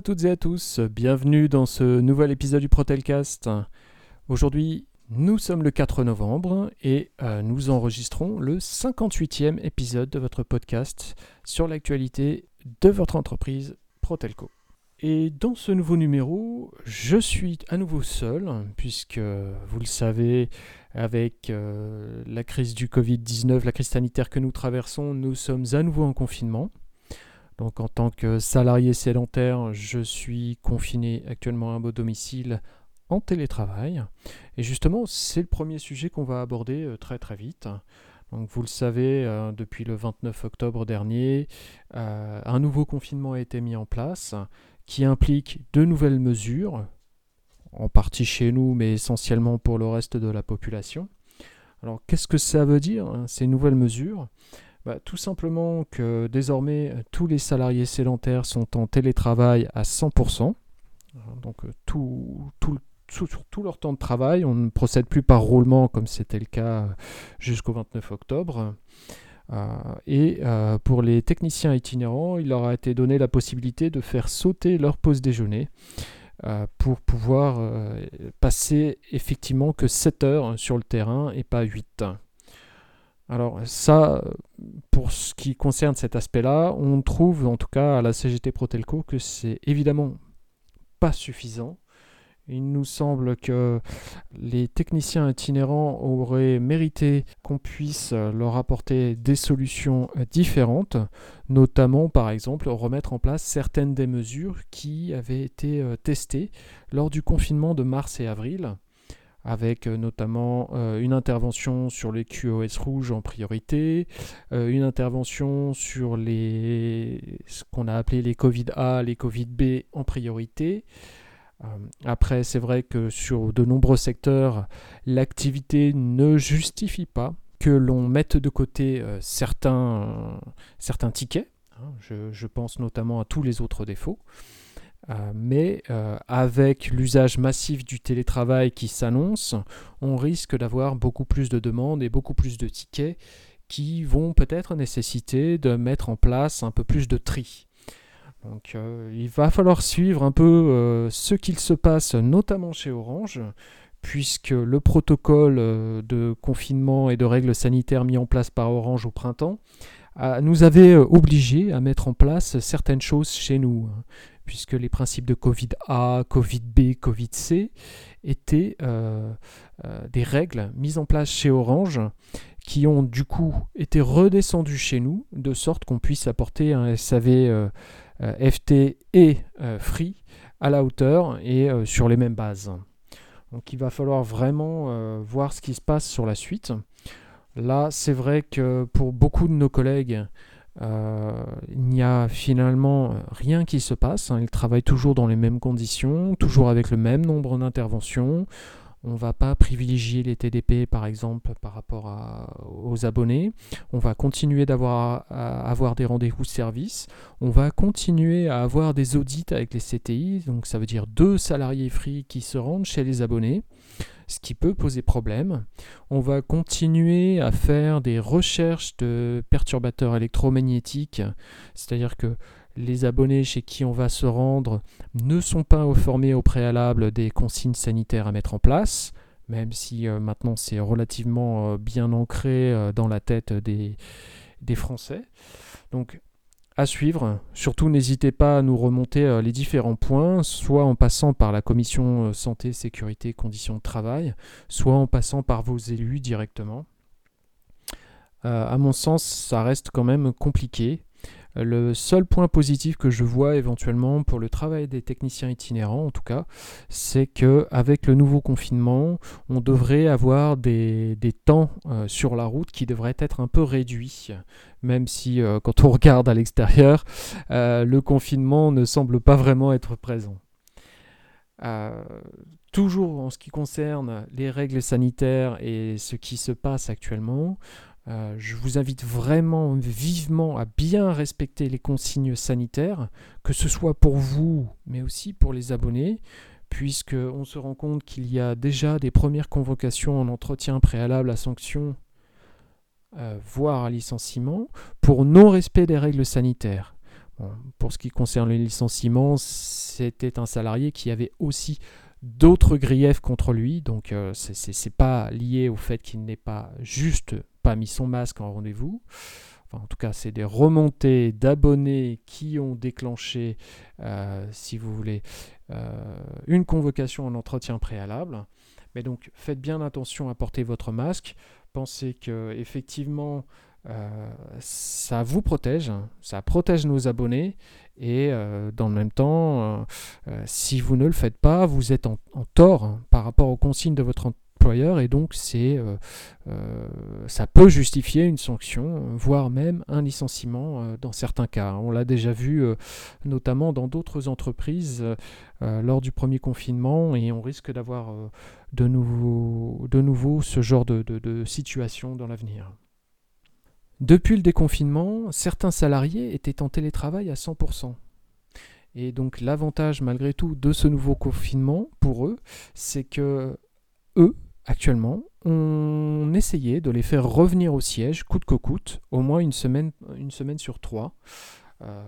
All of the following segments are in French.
À toutes et à tous, bienvenue dans ce nouvel épisode du Protelcast. Aujourd'hui, nous sommes le 4 novembre et euh, nous enregistrons le 58e épisode de votre podcast sur l'actualité de votre entreprise Protelco. Et dans ce nouveau numéro, je suis à nouveau seul, puisque vous le savez, avec euh, la crise du Covid-19, la crise sanitaire que nous traversons, nous sommes à nouveau en confinement. Donc en tant que salarié sédentaire, je suis confiné actuellement à mon domicile en télétravail. Et justement, c'est le premier sujet qu'on va aborder euh, très très vite. Donc vous le savez, euh, depuis le 29 octobre dernier, un nouveau confinement a été mis en place qui implique de nouvelles mesures, en partie chez nous, mais essentiellement pour le reste de la population. Alors qu'est-ce que ça veut dire, hein, ces nouvelles mesures? Bah, Tout simplement que désormais tous les salariés sédentaires sont en télétravail à 100%. Donc euh, tout, sur tout leur temps de travail, on ne procède plus par roulement comme c'était le cas jusqu'au 29 octobre. Euh, et euh, pour les techniciens itinérants, il leur a été donné la possibilité de faire sauter leur pause déjeuner euh, pour pouvoir passer effectivement que 7 heures sur le terrain et pas 8. Alors ça, pour ce qui concerne cet aspect-là, on trouve en tout cas à la CGT Protelco que c'est évidemment pas suffisant. Il nous semble que les techniciens itinérants auraient mérité qu'on puisse leur apporter des solutions différentes, notamment par exemple remettre en place certaines des mesures qui avaient été euh, testées lors du confinement de mars et avril avec euh, notamment euh, une intervention sur les QoS rouges en priorité, une intervention sur les, ce qu'on a appelé les Covid A, les Covid B en priorité, euh, après, c'est vrai que sur de nombreux secteurs, l'activité ne justifie pas que l'on mette de côté euh, certains, certains tickets. Hein, je, pense notamment à tous les autres défauts. Euh, mais avec l'usage massif du télétravail qui s'annonce, on risque d'avoir beaucoup plus de demandes et beaucoup plus de tickets qui vont peut-être nécessiter de mettre en place un peu plus de tri. Donc euh, il va falloir suivre un peu euh, ce qu'il se passe, notamment chez Orange, puisque le protocole euh, de confinement et de règles sanitaires mis en place par Orange au printemps nous avait obligés à mettre en place certaines choses chez nous, puisque les principes de Covid A, Covid B, Covid C étaient des règles mises en place chez Orange qui ont du coup été redescendues chez nous, de sorte qu'on puisse apporter un SAV euh, FT et euh, Free à la hauteur et euh, sur les mêmes bases. Donc il va falloir vraiment voir ce qui se passe sur la suite. Là, c'est vrai que pour beaucoup de nos collègues, il n'y a finalement rien qui se passe. Hein. Ils travaillent toujours dans les mêmes conditions, toujours avec le même nombre d'interventions. On ne va pas privilégier les TDP par exemple par rapport aux abonnés. On va continuer d'avoir à avoir des rendez-vous service. On va continuer à avoir des audits avec les CTI. Donc ça veut dire deux salariés free qui se rendent chez les abonnés ce qui peut poser problème. On va continuer à faire des recherches de perturbateurs électromagnétiques, c'est-à-dire que les abonnés chez qui on va se rendre ne sont pas informés au préalable des consignes sanitaires à mettre en place, même si euh, maintenant c'est relativement euh, bien ancré euh, dans la tête des, des, Français. Donc à suivre, surtout n'hésitez pas à nous remonter les différents points, soit en passant par la commission santé, sécurité, conditions de travail, soit en passant par vos élus directement. à mon sens, ça reste quand même compliqué. Le seul point positif que je vois éventuellement pour le travail des techniciens itinérants, en tout cas, c'est que avec le nouveau confinement, on devrait avoir des, temps euh, sur la route qui devraient être un peu réduits, même si euh, quand on regarde à l'extérieur, euh, le confinement ne semble pas vraiment être présent. toujours en ce qui concerne les règles sanitaires et ce qui se passe actuellement, euh, je vous invite vraiment vivement à bien respecter les consignes sanitaires, que ce soit pour vous, mais aussi pour les abonnés, puisqu'on se rend compte qu'il y a déjà des premières convocations en entretien préalable à sanction, euh, voire à licenciement, pour non-respect des règles sanitaires. pour ce qui concerne le licenciement, c'était un salarié qui avait aussi d'autres griefs contre lui, donc euh, ce n'est pas lié au fait qu'il n'ait pas juste pas mis son masque en rendez-vous. en tout cas, c'est des remontées d'abonnés qui ont déclenché, euh, si vous voulez, euh, une convocation en entretien préalable. Mais donc, faites bien attention à porter votre masque. Pensez que effectivement, euh, ça vous protège, ça protège nos abonnés et dans le même temps, si vous ne le faites pas, vous êtes en, tort hein, par rapport aux consignes de votre employeur et donc c'est, ça peut justifier une sanction, voire même un licenciement dans certains cas. On l'a déjà vu notamment dans d'autres entreprises lors du premier confinement et on risque d'avoir de, nouveau, de nouveau ce genre de, de situation dans l'avenir. Depuis le déconfinement, certains salariés étaient en télétravail à 100%. Et donc l'avantage malgré tout de ce nouveau confinement pour eux, c'est que eux, actuellement, on essayait de les faire revenir au siège coûte que coûte, au moins une semaine, sur trois, euh,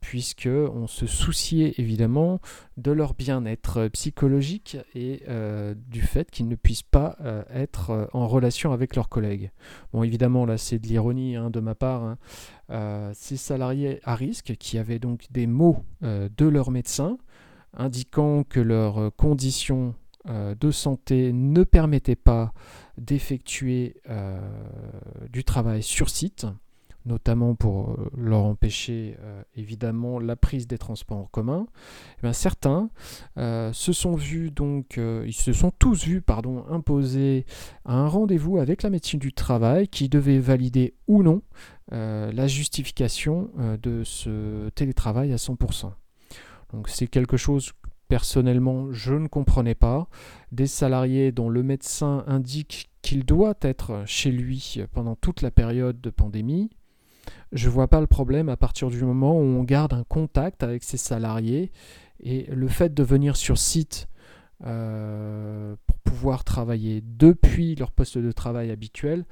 puisque on se souciait évidemment de leur bien-être psychologique et euh, du fait qu'ils ne puissent pas euh, être en relation avec leurs collègues. Bon, évidemment, là, c'est de l'ironie hein, de ma part. Hein. ces salariés à risque qui avaient donc des mots de leur médecin indiquant que leurs conditions de santé ne permettaient pas d'effectuer du travail sur site notamment pour euh, leur empêcher euh, évidemment la prise des transports en commun, eh certains euh, se sont vus donc, ils se sont tous vus pardon, imposer un rendez-vous avec la médecine du travail qui devait valider ou non la justification de ce télétravail à 100%. Donc c'est quelque chose personnellement je ne comprenais pas. Des salariés dont le médecin indique qu'il doit être chez lui pendant toute la période de pandémie, je vois pas le problème à partir du moment où on garde un contact avec ses salariés et le fait de venir sur site euh, pour pouvoir travailler depuis leur poste de travail habituel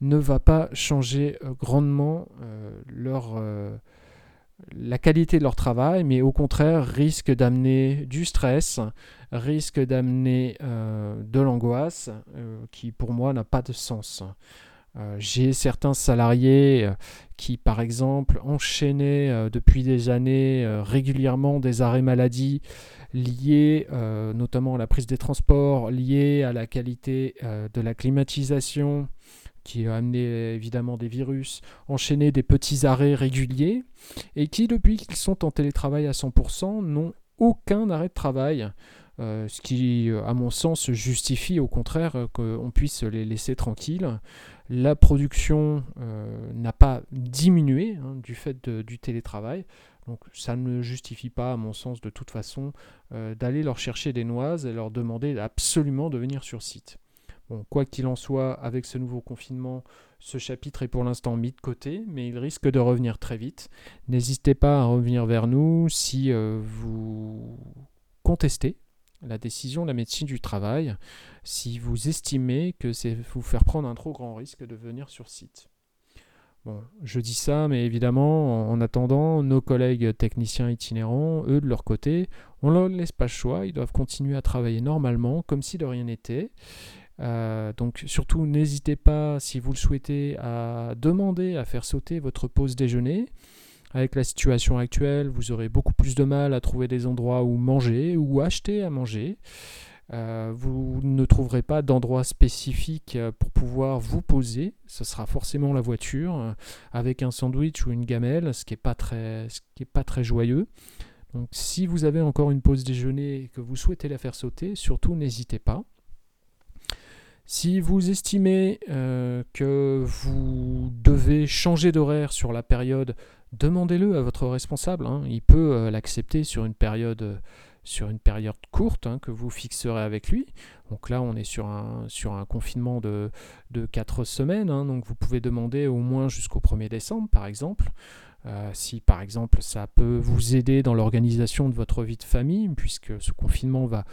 ne va pas changer euh, grandement euh, leur, la qualité de leur travail, mais au contraire risque d'amener du stress, risque d'amener de l'angoisse qui pour moi n'a pas de sens. Euh, j'ai certains salariés euh, qui, par exemple, enchaînaient euh, depuis des années régulièrement des arrêts maladie liés notamment à la prise des transports, liés à la qualité de la climatisation, qui a amené évidemment des virus, enchaînaient des petits arrêts réguliers, et qui, depuis qu'ils sont en télétravail à 100%, n'ont aucun arrêt de travail. ce qui, à mon sens, justifie au contraire qu'on puisse les laisser tranquilles. La production euh, n'a pas diminué hein, du fait du télétravail. Donc ça ne justifie pas, à mon sens, de toute façon, euh, d'aller leur chercher des noises et leur demander absolument de venir sur site. Bon, quoi qu'il en soit, avec ce nouveau confinement, ce chapitre est pour l'instant mis de côté, mais il risque de revenir très vite. N'hésitez pas à revenir vers nous si euh, vous contestez la décision de la médecine du travail si vous estimez que c'est vous faire prendre un trop grand risque de venir sur site. Bon, je dis ça, mais évidemment, en attendant, nos collègues techniciens itinérants, eux, de leur côté, on ne leur laisse pas le choix, ils doivent continuer à travailler normalement, comme si de rien n'était. Euh, donc surtout, n'hésitez pas, si vous le souhaitez, à demander à faire sauter votre pause déjeuner. Avec la situation actuelle, vous aurez beaucoup plus de mal à trouver des endroits où manger ou acheter à manger. Euh, vous ne trouverez pas d'endroit spécifique euh, pour pouvoir vous poser. Ce sera forcément la voiture avec un sandwich ou une gamelle, ce qui n'est pas, très, pas très joyeux. Donc si vous avez encore une pause déjeuner et que vous souhaitez la faire sauter, surtout n'hésitez pas. Si vous estimez que vous devez changer d'horaire sur la période demandez-le à votre responsable. Hein. Il peut euh, l'accepter sur une période euh, sur une période courte hein, que vous fixerez avec lui. Donc là, on est sur un, sur un confinement de, de 4 semaines. Hein. donc vous pouvez demander au moins jusqu'au 1er décembre, par exemple. Euh, si par exemple ça peut vous aider dans l'organisation de votre vie de famille, puisque ce confinement va,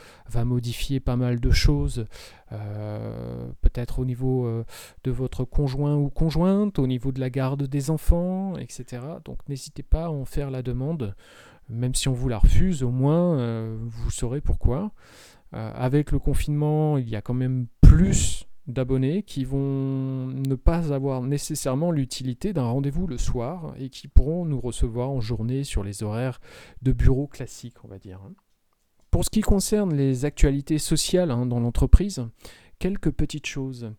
modifier pas mal de choses, euh, peut-être au niveau euh, de votre conjoint ou conjointe, au niveau de la garde des enfants, etc. Donc n'hésitez pas à en faire la demande, même si on vous la refuse, au moins vous saurez pourquoi. avec le confinement, il y a quand même plus d'abonnés qui vont ne pas avoir nécessairement l'utilité d'un rendez-vous le soir et qui pourront nous recevoir en journée sur les horaires de bureau classiques, on va dire. Pour ce qui concerne les actualités sociales hein, dans l'entreprise, quelques petites choses.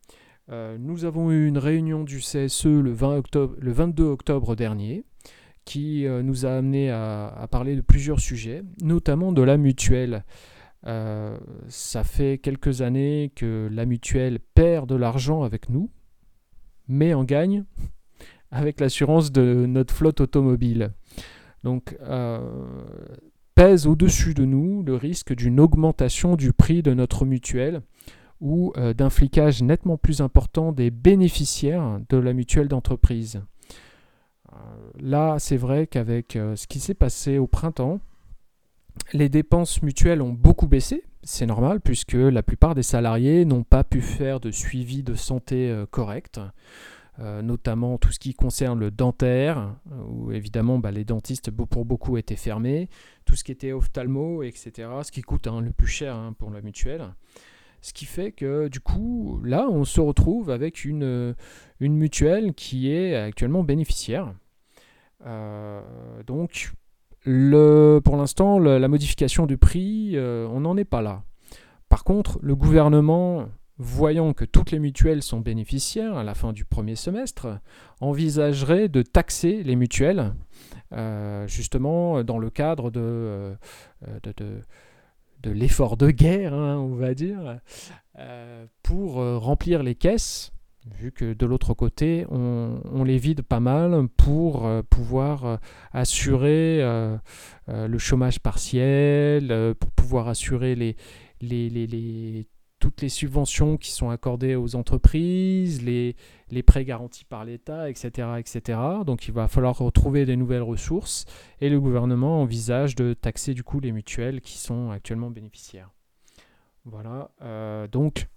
Euh, nous avons eu une réunion du CSE le, 20 octobre, le 22 octobre dernier qui euh, nous a amené à, parler de plusieurs sujets, notamment de la mutuelle. Euh, ça fait quelques années que la mutuelle perd de l'argent avec nous, mais en gagne avec l'assurance de notre flotte automobile. Donc, euh, pèse au-dessus de nous le risque d'une augmentation du prix de notre mutuelle ou euh, d'un flicage nettement plus important des bénéficiaires de la mutuelle d'entreprise. là, c'est vrai qu'avec ce qui s'est passé au printemps, les dépenses mutuelles ont beaucoup baissé, c'est normal puisque la plupart des salariés n'ont pas pu faire de suivi de santé euh, correct, euh, notamment tout ce qui concerne le dentaire, où évidemment bah, les dentistes pour beaucoup étaient fermés, tout ce qui était ophtalmo, etc., ce qui coûte hein, le plus cher hein, pour la mutuelle. Ce qui fait que du coup, là, on se retrouve avec une, mutuelle qui est actuellement bénéficiaire. Euh, donc, pour l'instant, la modification du prix, euh, on n'en est pas là. Par contre, le gouvernement, voyant que toutes les mutuelles sont bénéficiaires à la fin du premier semestre, envisagerait de taxer les mutuelles, euh, justement dans le cadre de, euh, de, l'effort de guerre, hein, on va dire, pour remplir les caisses vu que de l'autre côté, on, les vide pas mal pour euh, pouvoir euh, assurer euh, le chômage partiel, pour pouvoir assurer toutes les subventions qui sont accordées aux entreprises, les, prêts garantis par l'État, etc., etc. Donc il va falloir retrouver des nouvelles ressources et le gouvernement envisage de taxer du coup les mutuelles qui sont actuellement bénéficiaires. Voilà, donc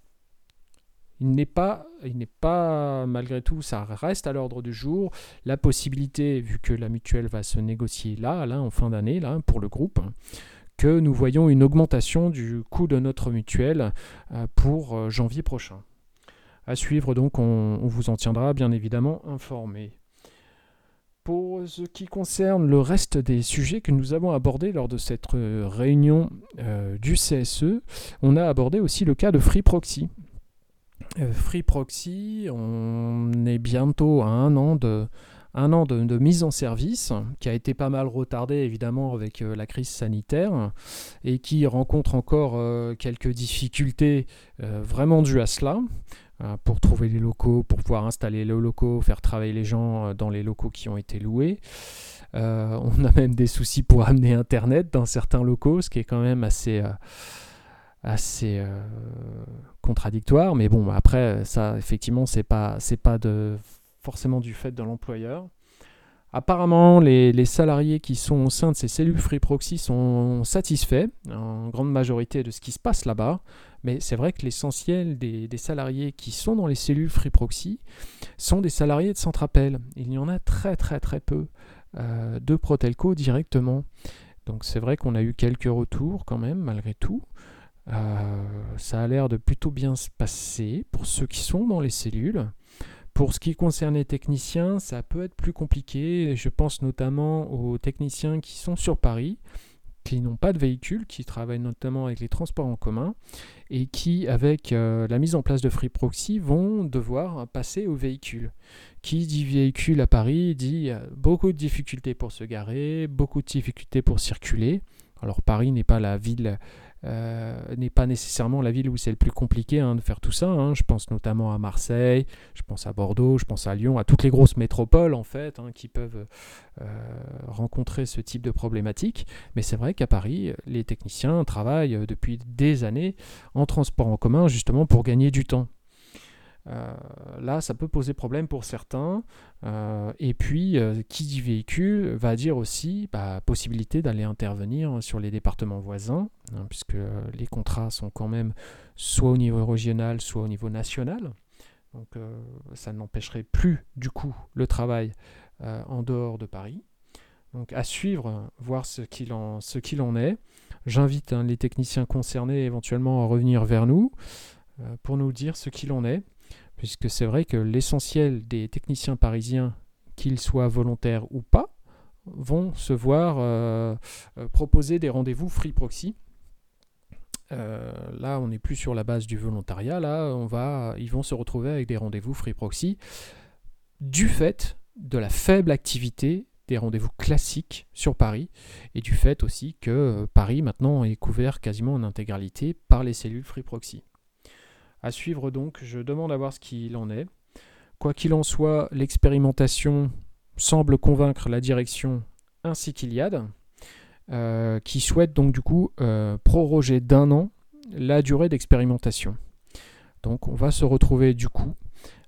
il n'est pas, il n'est pas, malgré tout, ça reste à l'ordre du jour. La possibilité, vu que la mutuelle va se négocier là, là en fin d'année, là, pour le groupe, que nous voyons une augmentation du coût de notre mutuelle euh, pour euh, janvier prochain. À suivre, donc, on, vous en tiendra bien évidemment informé. Pour ce qui concerne le reste des sujets que nous avons abordés lors de cette euh, réunion du CSE, on a abordé aussi le cas de Free Proxy. Euh, Free Proxy, on est bientôt à un an de, mise en service, qui a été pas mal retardé évidemment avec euh, la crise sanitaire, et qui rencontre encore euh, quelques difficultés vraiment dues à cela, pour trouver les locaux, pour pouvoir installer les locaux, faire travailler les gens dans les locaux qui ont été loués. on a même des soucis pour amener Internet dans certains locaux, ce qui est quand même assez assez euh, contradictoire. Mais bon, après, ça, effectivement, c'est pas, c'est pas de, forcément du fait de l'employeur. Apparemment, les, salariés qui sont au sein de ces cellules Free Proxy sont satisfaits en grande majorité de ce qui se passe là-bas. Mais c'est vrai que l'essentiel des, salariés qui sont dans les cellules Free Proxy sont des salariés de Centrapel. Il y en a très très très peu euh, de Protelco directement. Donc c'est vrai qu'on a eu quelques retours quand même, malgré tout. Euh, ça a l'air de plutôt bien se passer pour ceux qui sont dans les cellules. Pour ce qui concerne les techniciens, ça peut être plus compliqué. Je pense notamment aux techniciens qui sont sur Paris, qui n'ont pas de véhicule, qui travaillent notamment avec les transports en commun et qui, avec euh, la mise en place de Free Proxy, vont devoir passer au véhicule. Qui dit véhicule à Paris dit euh, beaucoup de difficultés pour se garer, beaucoup de difficultés pour circuler. Alors Paris n'est pas la ville euh, n'est pas nécessairement la ville où c'est le plus compliqué hein, de faire tout ça. Hein. Je pense notamment à Marseille, je pense à Bordeaux, je pense à Lyon, à toutes les grosses métropoles en fait hein, qui peuvent euh, rencontrer ce type de problématique. Mais c'est vrai qu'à Paris, les techniciens travaillent depuis des années en transport en commun justement pour gagner du temps. Euh, là, ça peut poser problème pour certains. Euh, et puis, euh, qui dit véhicule va dire aussi bah, possibilité d'aller intervenir sur les départements voisins, hein, puisque les contrats sont quand même soit au niveau régional, soit au niveau national. Donc, ça n'empêcherait plus du coup le travail en dehors de Paris. Donc, à suivre, voir ce qu'il en, est. J'invite hein, les techniciens concernés éventuellement à revenir vers nous pour nous dire ce qu'il en est puisque c'est vrai que l'essentiel des techniciens parisiens, qu'ils soient volontaires ou pas, vont se voir euh, euh, proposer des rendez-vous free proxy. Euh, là, on n'est plus sur la base du volontariat. Là, ils vont se retrouver avec des rendez-vous free proxy du fait de la faible activité des rendez-vous classiques sur Paris et du fait aussi que Paris maintenant est couvert quasiment en intégralité par les cellules free proxy. À suivre donc, je demande à voir ce qu'il en est. Quoi qu'il en soit, l'expérimentation semble convaincre la direction ainsi qu'Iliade, euh, qui souhaite donc du coup euh, proroger d'un an la durée d'expérimentation. Donc on va se retrouver du coup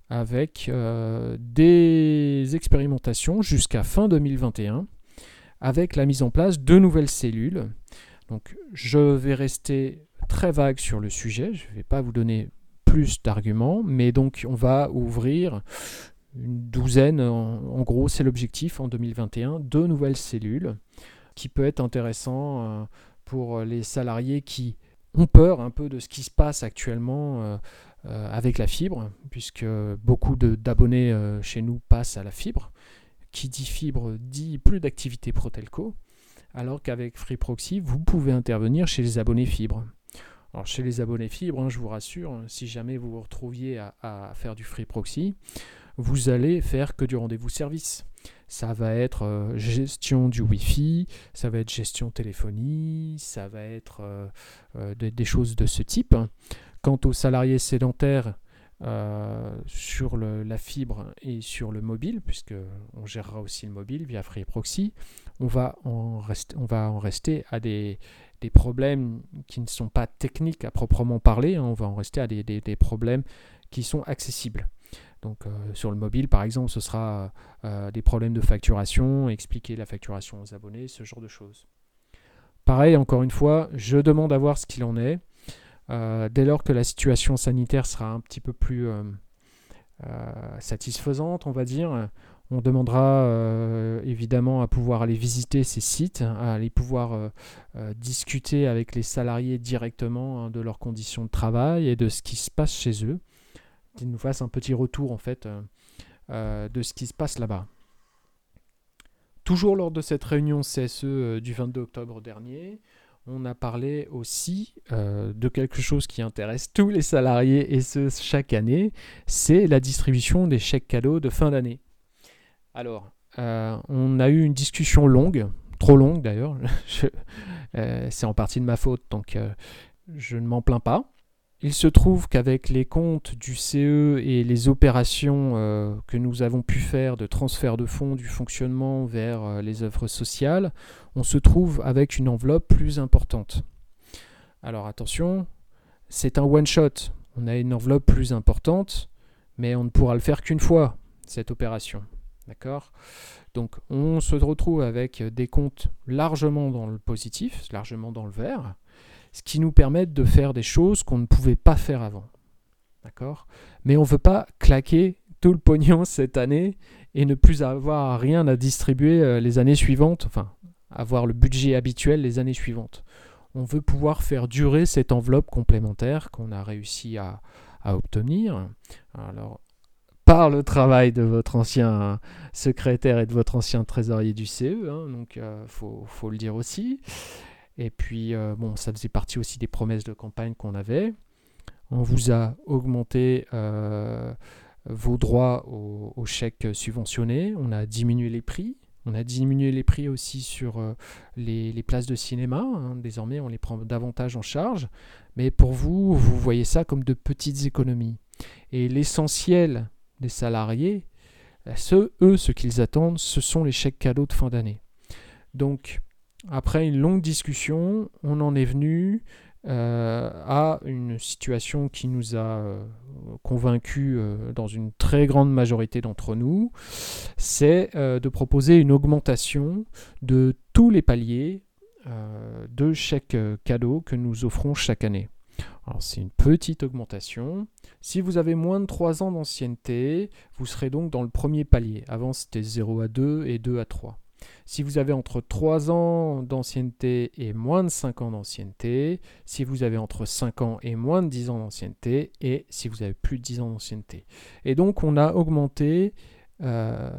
avec euh, des expérimentations jusqu'à fin 2021, avec la mise en place de nouvelles cellules. Donc je vais rester très vague sur le sujet, je ne vais pas vous donner plus d'arguments, mais donc on va ouvrir une douzaine, en, gros c'est l'objectif en 2021, deux nouvelles cellules, qui peut être intéressant euh, pour les salariés qui ont peur un peu de ce qui se passe actuellement euh, euh, avec la fibre, puisque beaucoup d'abonnés chez nous passent à la fibre. Qui dit fibre dit plus d'activité Protelco, alors qu'avec Free Proxy, vous pouvez intervenir chez les abonnés fibre. Alors chez les abonnés fibres, hein, je vous rassure, si jamais vous vous retrouviez à, faire du free proxy, vous allez faire que du rendez-vous service. Ça va être euh, gestion du Wi-Fi, ça va être gestion téléphonie, ça va être euh, euh, des, choses de ce type. Quant aux salariés sédentaires, sur la fibre et sur le mobile, puisque on gérera aussi le mobile via Free Proxy, on va en rester à des, des problèmes qui ne sont pas techniques à proprement parler, hein. on va en rester à des, problèmes qui sont accessibles. Donc euh, sur le mobile, par exemple, ce sera euh, des problèmes de facturation, expliquer la facturation aux abonnés, ce genre de choses. Pareil, encore une fois, je demande à voir ce qu'il en est. Euh, dès lors que la situation sanitaire sera un petit peu plus satisfaisante, on va dire, on demandera euh, évidemment à pouvoir aller visiter ces sites, à aller pouvoir euh, euh, discuter avec les salariés directement hein, de leurs conditions de travail et de ce qui se passe chez eux, qu'ils nous fassent un petit retour en fait de ce qui se passe là-bas. Toujours lors de cette réunion CSE du 22 octobre dernier, on a parlé aussi de quelque chose qui intéresse tous les salariés et ce chaque année, c'est la distribution des chèques cadeaux de fin d'année. Alors, euh, on a eu une discussion longue, trop longue d'ailleurs. Euh, c'est en partie de ma faute, donc euh, je ne m'en plains pas. Il se trouve qu'avec les comptes du CE et les opérations que nous avons pu faire de transfert de fonds du fonctionnement vers les œuvres sociales, on se trouve avec une enveloppe plus importante. Alors attention, c'est un one-shot. On a une enveloppe plus importante, mais on ne pourra le faire qu'une fois, cette opération. D'accord? Donc on se retrouve avec des comptes largement dans le positif, largement dans le vert, ce qui nous permet de faire des choses qu'on ne pouvait pas faire avant. D'accord? Mais on ne veut pas claquer tout le pognon cette année et ne plus avoir rien à distribuer euh, les années suivantes, enfin avoir le budget habituel les années suivantes. On veut pouvoir faire durer cette enveloppe complémentaire qu'on a réussi à, à obtenir. Alors par le travail de votre ancien secrétaire et de votre ancien trésorier du CE, hein, donc euh, faut, le dire aussi. Et puis, euh, bon, ça faisait partie aussi des promesses de campagne qu'on avait. On vous a augmenté euh, vos droits aux, chèques subventionnés, on a diminué les prix, on a diminué les prix aussi sur les, places de cinéma. Hein. Désormais, on les prend davantage en charge. Mais pour vous, vous voyez ça comme de petites économies. Et l'essentiel des salariés, ce, eux, ce qu'ils attendent, ce sont les chèques cadeaux de fin d'année. Donc, après une longue discussion, on en est venu à une situation qui nous a convaincus dans une très grande majorité d'entre nous, c'est de proposer une augmentation de tous les paliers de chèques cadeaux que nous offrons chaque année. Alors c'est une petite augmentation. Si vous avez moins de 3 ans d'ancienneté, vous serez donc dans le premier palier. Avant c'était 0 à 2 et 2 à 3. Si vous avez entre 3 ans d'ancienneté et moins de 5 ans d'ancienneté, si vous avez entre 5 ans et moins de 10 ans d'ancienneté, et si vous avez plus de 10 ans d'ancienneté. Et donc on a augmenté euh,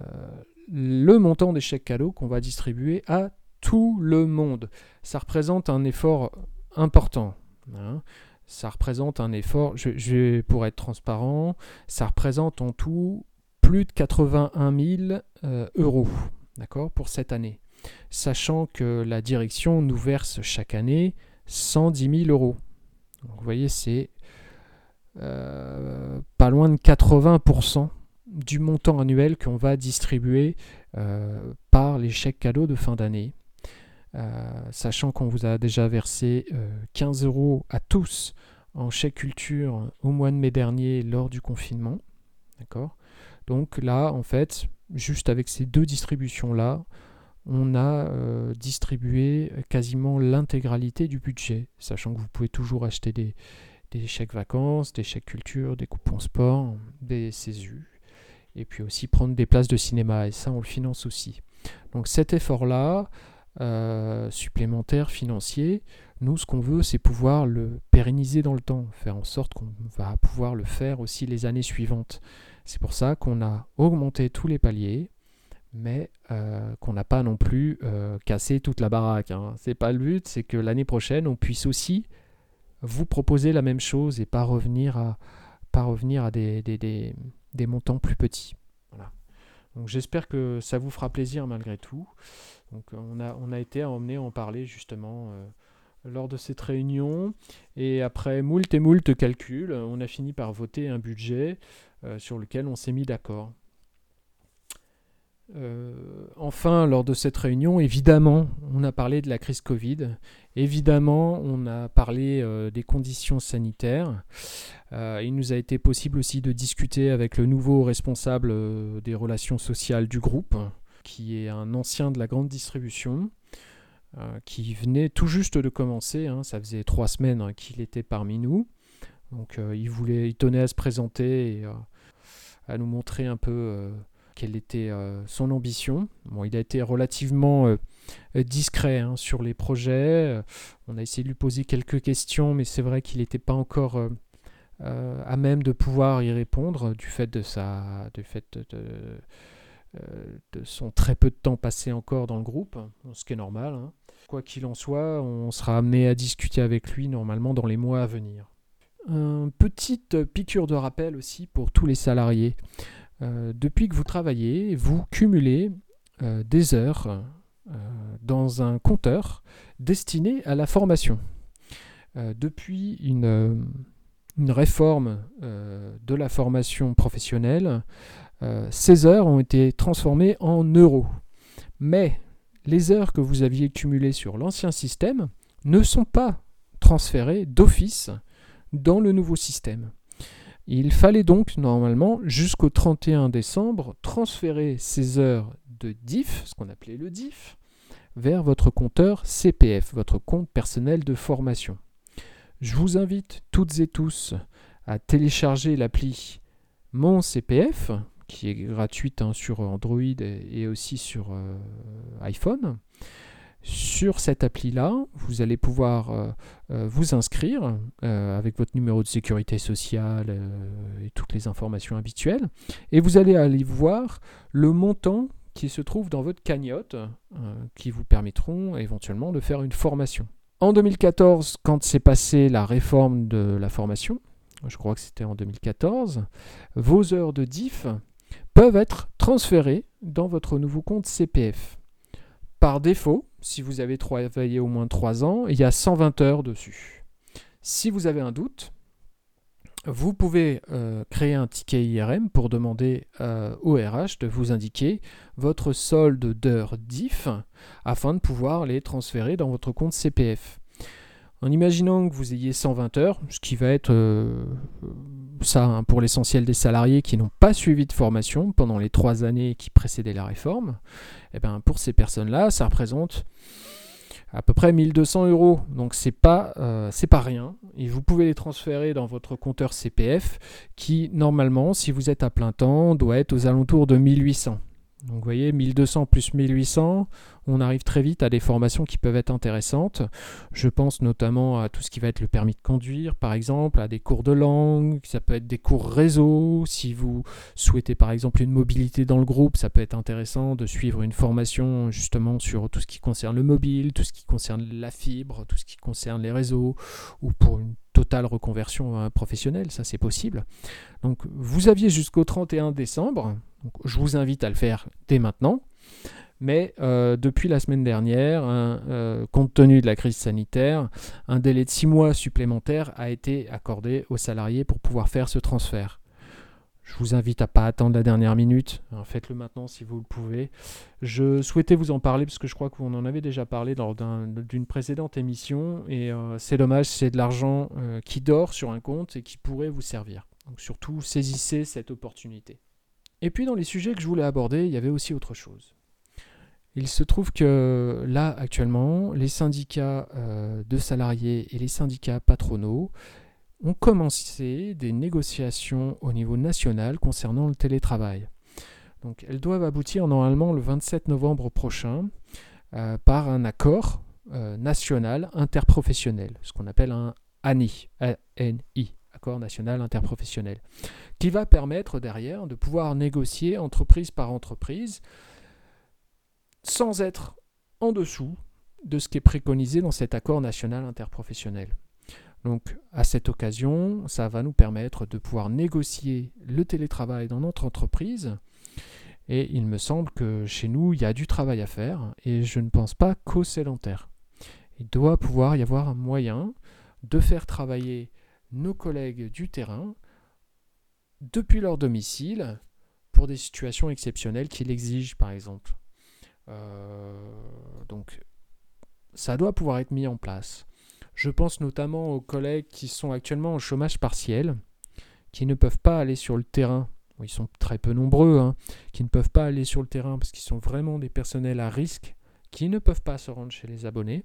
le montant des chèques cadeaux qu'on va distribuer à tout le monde. Ça représente un effort important. Hein ça représente un effort, je, pour être transparent, ça représente en tout plus de 81 000 euh, euros d'accord, pour cette année. Sachant que la direction nous verse chaque année 110 000 euros. vous voyez, c'est euh, pas loin de 80% du montant annuel qu'on va distribuer euh, par les chèques cadeaux de fin d'année. Euh, sachant qu'on vous a déjà versé 15 euh, euros à tous en chèque culture au mois de mai dernier lors du confinement. Donc là, en fait, juste avec ces deux distributions-là, on a euh, distribué quasiment l'intégralité du budget, sachant que vous pouvez toujours acheter des, des chèques vacances, des chèques culture, des coupons sport, des CESU, et puis aussi prendre des places de cinéma, et ça on le finance aussi. Donc cet effort-là, euh, supplémentaire financier. Nous, ce qu'on veut, c'est pouvoir le pérenniser dans le temps, faire en sorte qu'on va pouvoir le faire aussi les années suivantes. C'est pour ça qu'on a augmenté tous les paliers, mais euh, qu'on n'a pas non plus euh, cassé toute la baraque. Hein. C'est pas le but, c'est que l'année prochaine, on puisse aussi vous proposer la même chose et pas revenir à, pas revenir à des montants plus petits. Donc j'espère que ça vous fera plaisir malgré tout. Donc on a, on a été emmené en parler justement euh, lors de cette réunion. Et après moult et moult calculs, on a fini par voter un budget euh, sur lequel on s'est mis d'accord. Euh, enfin, lors de cette réunion, évidemment, on a parlé de la crise Covid. Évidemment, on a parlé des conditions sanitaires. il nous a été possible aussi de discuter avec le nouveau responsable des relations sociales du groupe, qui est un ancien de la grande distribution, euh, qui venait tout juste de commencer. Hein. ça faisait trois semaines hein, qu'il était parmi nous. Donc euh, il voulait, il tenait à se présenter et euh, à nous montrer un peu quelle était son ambition. Bon, il a été relativement discret hein, sur les projets. on a essayé de lui poser quelques questions, mais c'est vrai qu'il n'était pas encore à même de pouvoir y répondre du fait de sa, du fait de euh, son très peu de temps passé encore dans le groupe, ce qui est normal. Hein. Quoi qu'il en soit, on sera amené à discuter avec lui normalement dans les mois à venir. Une petite piqûre de rappel aussi pour tous les salariés. Euh, depuis que vous travaillez, vous cumulez euh, des heures dans un compteur destiné à la formation. depuis une, réforme de la formation professionnelle, euh, ces heures ont été transformées en euros. Mais les heures que vous aviez cumulées sur l'ancien système ne sont pas transférées d'office dans le nouveau système. Il fallait donc normalement jusqu'au 31 décembre transférer ces heures de DIF, ce qu'on appelait le DIF, vers votre compteur CPF, votre compte personnel de formation. Je vous invite toutes et tous à télécharger l'appli Mon CPF qui est gratuite hein, sur Android et, aussi sur euh, iPhone. Sur cette appli-là, vous allez pouvoir euh, euh, vous inscrire avec votre numéro de sécurité sociale et toutes les informations habituelles. Et vous allez aller voir le montant qui se trouve dans votre cagnotte qui vous permettront éventuellement de faire une formation. En 2014, quand s'est passée la réforme de la formation, je crois que c'était en 2014, vos heures de DIF peuvent être transférés dans votre nouveau compte CPF. Par défaut, si vous avez travaillé au moins 3 ans, il y a 120 heures dessus. Si vous avez un doute, vous pouvez euh, créer un ticket IRM pour demander euh, au RH de vous indiquer votre solde d'heures DIF afin de pouvoir les transférer dans votre compte CPF. En imaginant que vous ayez 120 heures, ce qui va être euh, ça hein, pour l'essentiel des salariés qui n'ont pas suivi de formation pendant les trois années qui précédaient la réforme, et eh ben pour ces personnes-là, ça représente à peu près 1200 euros. Donc c'est pas, euh, pas rien. Et vous pouvez les transférer dans votre compteur CPF qui, normalement, si vous êtes à plein temps, doit être aux alentours de 1800. Donc vous voyez, 1200 plus 1800, on arrive très vite à des formations qui peuvent être intéressantes. Je pense notamment à tout ce qui va être le permis de conduire, par exemple, à des cours de langue, ça peut être des cours réseau. Si vous souhaitez par exemple une mobilité dans le groupe, ça peut être intéressant de suivre une formation justement sur tout ce qui concerne le mobile, tout ce qui concerne la fibre, tout ce qui concerne les réseaux, ou pour une totale reconversion professionnelle, ça c'est possible. Donc vous aviez jusqu'au 31 décembre, je vous invite à le faire dès maintenant. Mais euh, depuis la semaine dernière, euh, compte tenu de la crise sanitaire, un délai de six mois supplémentaire a été accordé aux salariés pour pouvoir faire ce transfert. Je vous invite à pas attendre la dernière minute. Faites-le maintenant si vous le pouvez. Je souhaitais vous en parler parce que je crois qu'on en avait déjà parlé lors d'une précédente émission. Et euh, c'est dommage, c'est de l'argent qui dort sur un compte et qui pourrait vous servir. Donc surtout, saisissez cette opportunité. Et puis dans les sujets que je voulais aborder, il y avait aussi autre chose. Il se trouve que là, actuellement, les syndicats euh, de salariés et les syndicats patronaux ont commencé des négociations au niveau national concernant le télétravail. Donc elles doivent aboutir normalement le 27 novembre prochain euh, par un accord euh, national interprofessionnel, ce qu'on appelle un ANI, A-N-I, accord national interprofessionnel, qui va permettre derrière de pouvoir négocier entreprise par entreprise sans être en dessous de ce qui est préconisé dans cet accord national interprofessionnel. Donc à cette occasion, ça va nous permettre de pouvoir négocier le télétravail dans notre entreprise. Et il me semble que chez nous, il y a du travail à faire et je ne pense pas qu'au sédentaire. Il doit pouvoir y avoir un moyen de faire travailler nos collègues du terrain depuis leur domicile pour des situations exceptionnelles qui l'exigent par exemple. Euh, donc ça doit pouvoir être mis en place. Je pense notamment aux collègues qui sont actuellement en chômage partiel, qui ne peuvent pas aller sur le terrain. Ils sont très peu nombreux, hein, qui ne peuvent pas aller sur le terrain parce qu'ils sont vraiment des personnels à risque, qui ne peuvent pas se rendre chez les abonnés.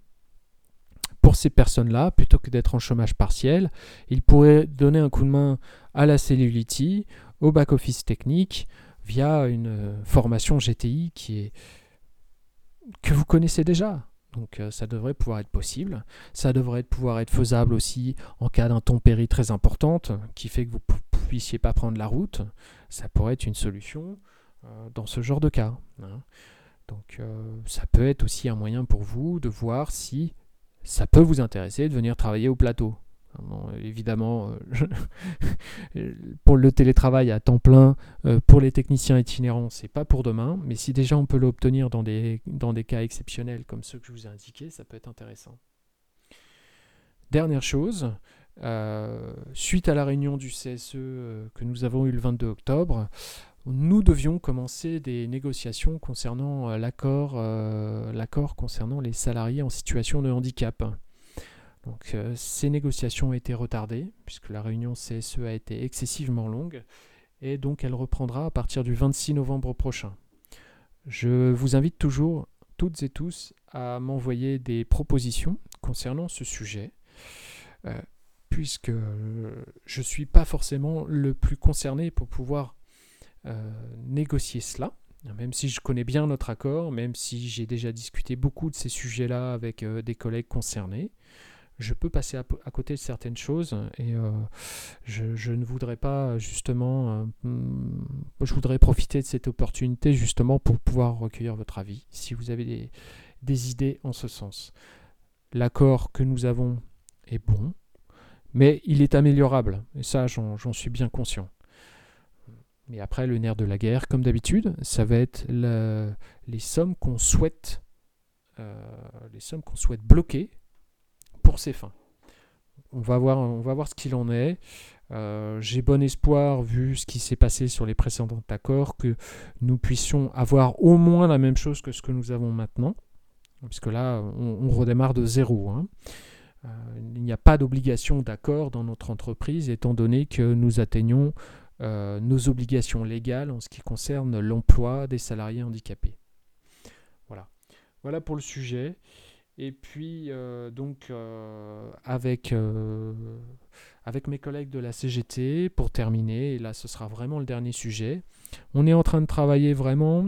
Pour ces personnes-là, plutôt que d'être en chômage partiel, ils pourraient donner un coup de main à la Cellulity, au back-office technique, via une formation GTI qui est, que vous connaissez déjà. Donc euh, ça devrait pouvoir être possible. Ça devrait pouvoir être faisable aussi en cas d'intempérie très importante qui fait que vous ne puissiez pas prendre la route. Ça pourrait être une solution euh, dans ce genre de cas. Hein. Donc euh, ça peut être aussi un moyen pour vous de voir si ça peut vous intéresser de venir travailler au plateau évidemment, euh, pour le télétravail à temps plein, euh, pour les techniciens itinérants, c'est pas pour demain, mais si déjà on peut l'obtenir dans des, dans des cas exceptionnels comme ceux que je vous ai indiqués, ça peut être intéressant. Dernière chose, euh, suite à la réunion du CSE que nous avons eu le 22 octobre, nous devions commencer des négociations concernant l'accord concernant les salariés en situation de handicap. Donc euh, ces négociations ont été retardées puisque la réunion CSE a été excessivement longue et donc elle reprendra à partir du 26 novembre prochain. Je vous invite toujours toutes et tous à m'envoyer des propositions concernant ce sujet euh, puisque je ne suis pas forcément le plus concerné pour pouvoir euh, négocier cela même si je connais bien notre accord, même si j'ai déjà discuté beaucoup de ces sujets-là avec des collègues concernés, je peux passer à, côté de certaines choses et euh, je, ne voudrais pas justement, euh, hmm, je voudrais profiter de cette opportunité justement pour pouvoir recueillir votre avis si vous avez des, idées en ce sens. L'accord que nous avons est bon, mais il est améliorable et ça j'en suis bien conscient. Mais après, le nerf de la guerre, comme d'habitude, ça va être les sommes qu'on souhaite, euh, les sommes qu'on souhaite bloquer pour ses fins. On va voir, on va voir ce qu'il en est. Euh, j'ai bon espoir, vu ce qui s'est passé sur les précédents accords, que nous puissions avoir au moins la même chose que ce que nous avons maintenant. Puisque là, on, redémarre de zéro. Hein. il n'y a pas d'obligation d'accord dans notre entreprise étant donné que nous atteignons nos obligations légales en ce qui concerne l'emploi des salariés handicapés. Voilà. Voilà pour le sujet. Et puis, donc, avec, avec mes collègues de la CGT, pour terminer, et là ce sera vraiment le dernier sujet, on est en train de travailler vraiment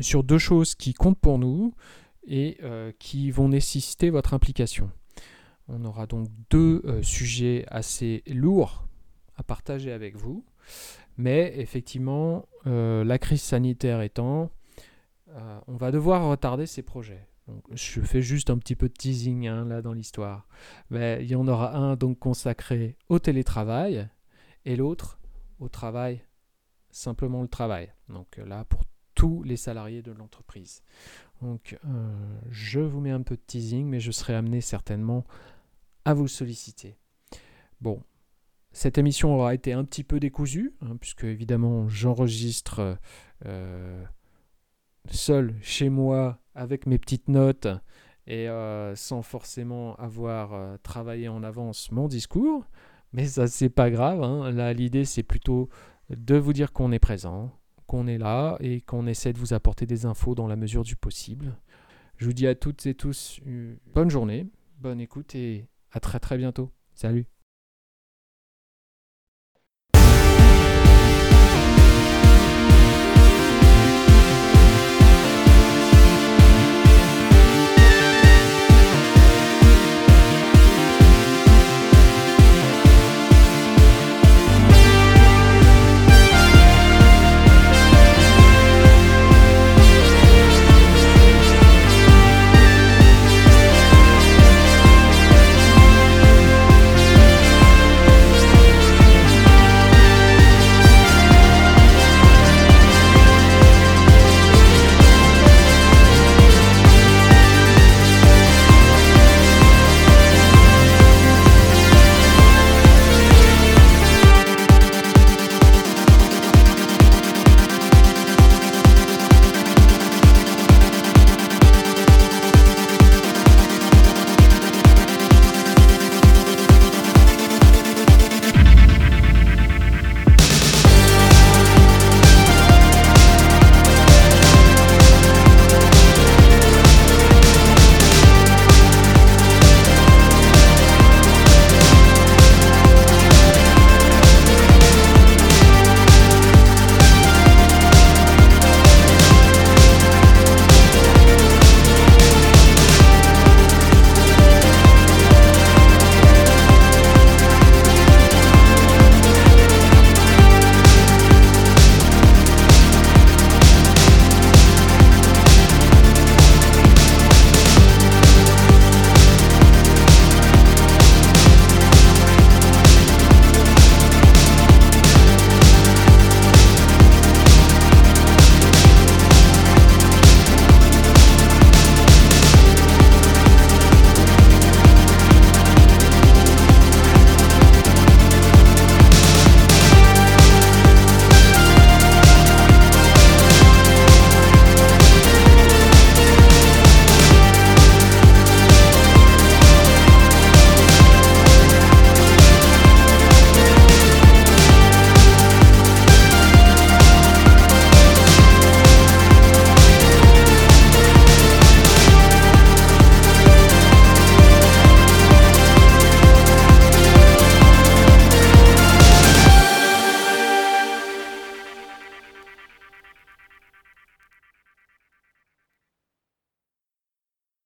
sur deux choses qui comptent pour nous et euh, qui vont nécessiter votre implication. On aura donc deux euh, sujets assez lourds à partager avec vous, mais effectivement, euh, la crise sanitaire étant, on va devoir retarder ces projets. Je fais juste un petit peu de teasing hein, là dans l'histoire. Mais il y en aura un donc consacré au télétravail et l'autre au travail, simplement le travail. Donc là, pour tous les salariés de l'entreprise. Donc euh, je vous mets un peu de teasing, mais je serai amené certainement à vous solliciter. Bon, cette émission aura été un petit peu décousue, hein, puisque évidemment j'enregistre euh, seul chez moi avec mes petites notes et euh, sans forcément avoir travaillé en avance mon discours. Mais ça, c'est pas grave. Hein. Là, l'idée, c'est plutôt de vous dire qu'on est présent, qu'on est là et qu'on essaie de vous apporter des infos dans la mesure du possible. Je vous dis à toutes et tous une bonne journée, bonne écoute et à très très bientôt. Salut